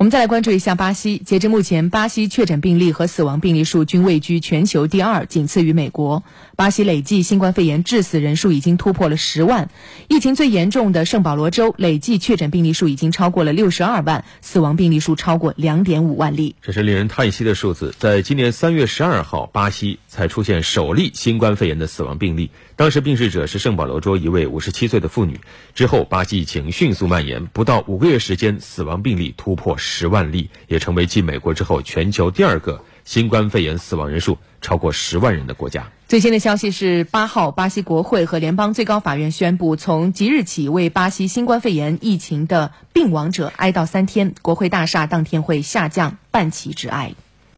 我们再来关注一下巴西。截至目前，巴西确诊病例和死亡病例数均位居全球第二，仅次于美国。巴西累计新冠肺炎致死人数已经突破了十万。疫情最严重的圣保罗州累计确诊病例数已经超过了六十二万，死亡病例数超过两点五万例。这是令人叹息的数字。在今年三月十二号，巴西才出现首例新冠肺炎的死亡病例，当时病逝者是圣保罗州一位五十七岁的妇女。之后，巴西疫情迅速蔓延，不到五个月时间，死亡病例突破。十十万例，也成为继美国之后全球第二个新冠肺炎死亡人数超过十万人的国家。最新的消息是，八号，巴西国会和联邦最高法院宣布，从即日起为巴西新冠肺炎疫情的病亡者哀悼三天，国会大厦当天会下降半旗致哀。